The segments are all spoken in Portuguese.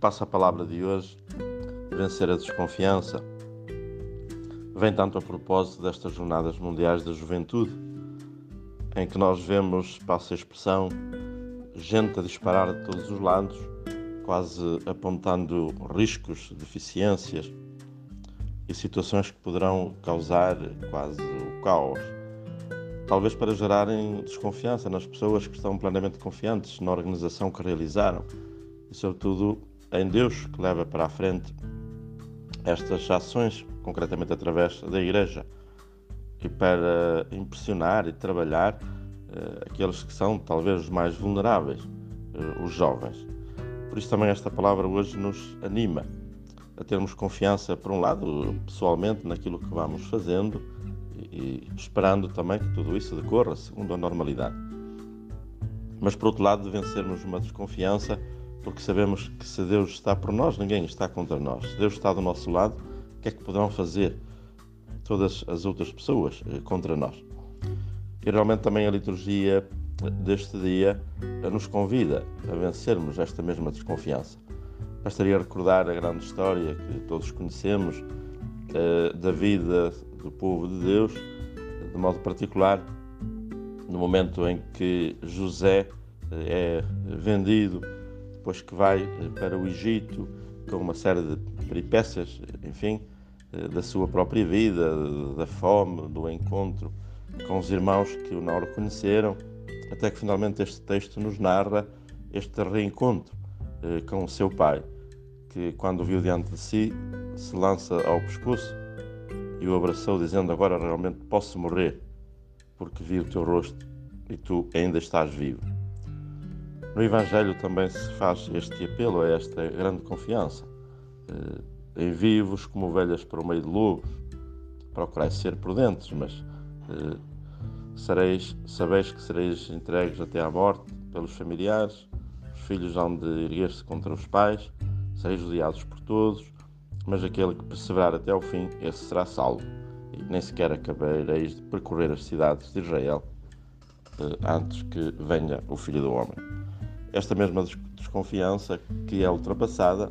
passa a palavra de hoje, vencer a desconfiança, vem tanto a propósito destas Jornadas Mundiais da Juventude, em que nós vemos, passa a expressão, gente a disparar de todos os lados, quase apontando riscos, deficiências e situações que poderão causar quase o caos. Talvez para gerarem desconfiança nas pessoas que estão plenamente confiantes na organização que realizaram e, sobretudo, em Deus que leva para a frente estas ações, concretamente através da Igreja, e para impressionar e trabalhar uh, aqueles que são talvez os mais vulneráveis, uh, os jovens. Por isso também esta palavra hoje nos anima a termos confiança, por um lado, pessoalmente, naquilo que vamos fazendo e, e esperando também que tudo isso decorra segundo a normalidade. Mas, por outro lado, vencermos uma desconfiança porque sabemos que se Deus está por nós, ninguém está contra nós. Se Deus está do nosso lado, o que é que poderão fazer todas as outras pessoas eh, contra nós? E realmente também a liturgia deste dia nos convida a vencermos esta mesma desconfiança. Bastaria recordar a grande história que todos conhecemos eh, da vida do povo de Deus, de modo particular no momento em que José eh, é vendido depois que vai eh, para o Egito com uma série de peripécias, enfim, eh, da sua própria vida, da fome, do encontro com os irmãos que o não reconheceram, até que finalmente este texto nos narra este reencontro eh, com o seu pai, que quando o viu diante de si se lança ao pescoço e o abraçou, dizendo: Agora realmente posso morrer, porque vi o teu rosto e tu ainda estás vivo. No Evangelho também se faz este apelo a esta grande confiança. Eh, Envio-vos como ovelhas para o meio de lobos. Procurai ser prudentes, mas eh, sereis, sabeis que sereis entregues até à morte pelos familiares, os filhos hão de erguer-se contra os pais, sereis odiados por todos, mas aquele que perseverar até ao fim, esse será salvo. E nem sequer acabareis de percorrer as cidades de Israel eh, antes que venha o Filho do Homem esta mesma desconfiança que é ultrapassada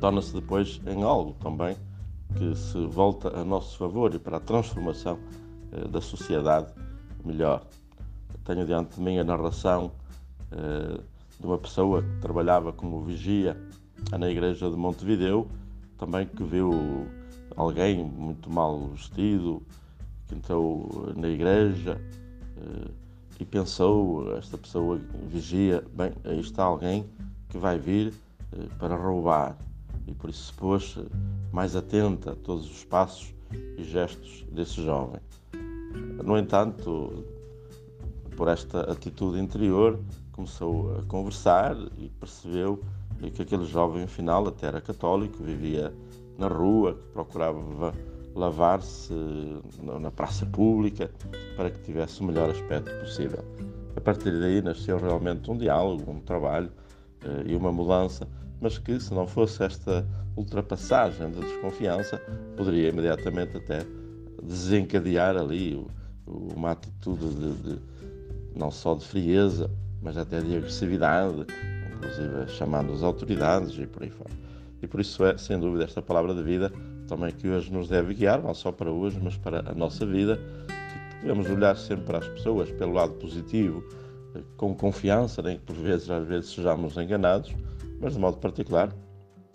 torna-se depois em algo também que se volta a nosso favor e para a transformação eh, da sociedade melhor. Tenho diante de mim a narração eh, de uma pessoa que trabalhava como vigia na igreja de Montevideo, também que viu alguém muito mal vestido que entrou na igreja. Eh, e pensou, esta pessoa vigia, bem, aí está alguém que vai vir eh, para roubar. E por isso se pôs eh, mais atenta a todos os passos e gestos desse jovem. No entanto, por esta atitude interior, começou a conversar e percebeu que aquele jovem, afinal, até era católico, vivia na rua, que procurava lavar-se na praça pública para que tivesse o melhor aspecto possível. A partir daí nasceu realmente um diálogo, um trabalho eh, e uma mudança, mas que se não fosse esta ultrapassagem da desconfiança, poderia imediatamente até desencadear ali uma atitude de, de, não só de frieza, mas até de agressividade, inclusive chamando as autoridades e por aí fora. E por isso é, sem dúvida, esta palavra de vida também que hoje nos deve guiar, não só para hoje, mas para a nossa vida, devemos olhar sempre para as pessoas pelo lado positivo, com confiança, nem que por vezes, às vezes, sejamos enganados, mas de modo particular,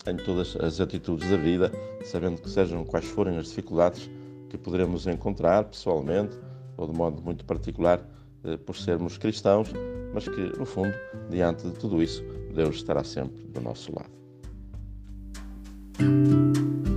em todas as atitudes da vida, sabendo que sejam quais forem as dificuldades que poderemos encontrar pessoalmente ou de modo muito particular eh, por sermos cristãos, mas que, no fundo, diante de tudo isso, Deus estará sempre do nosso lado thank you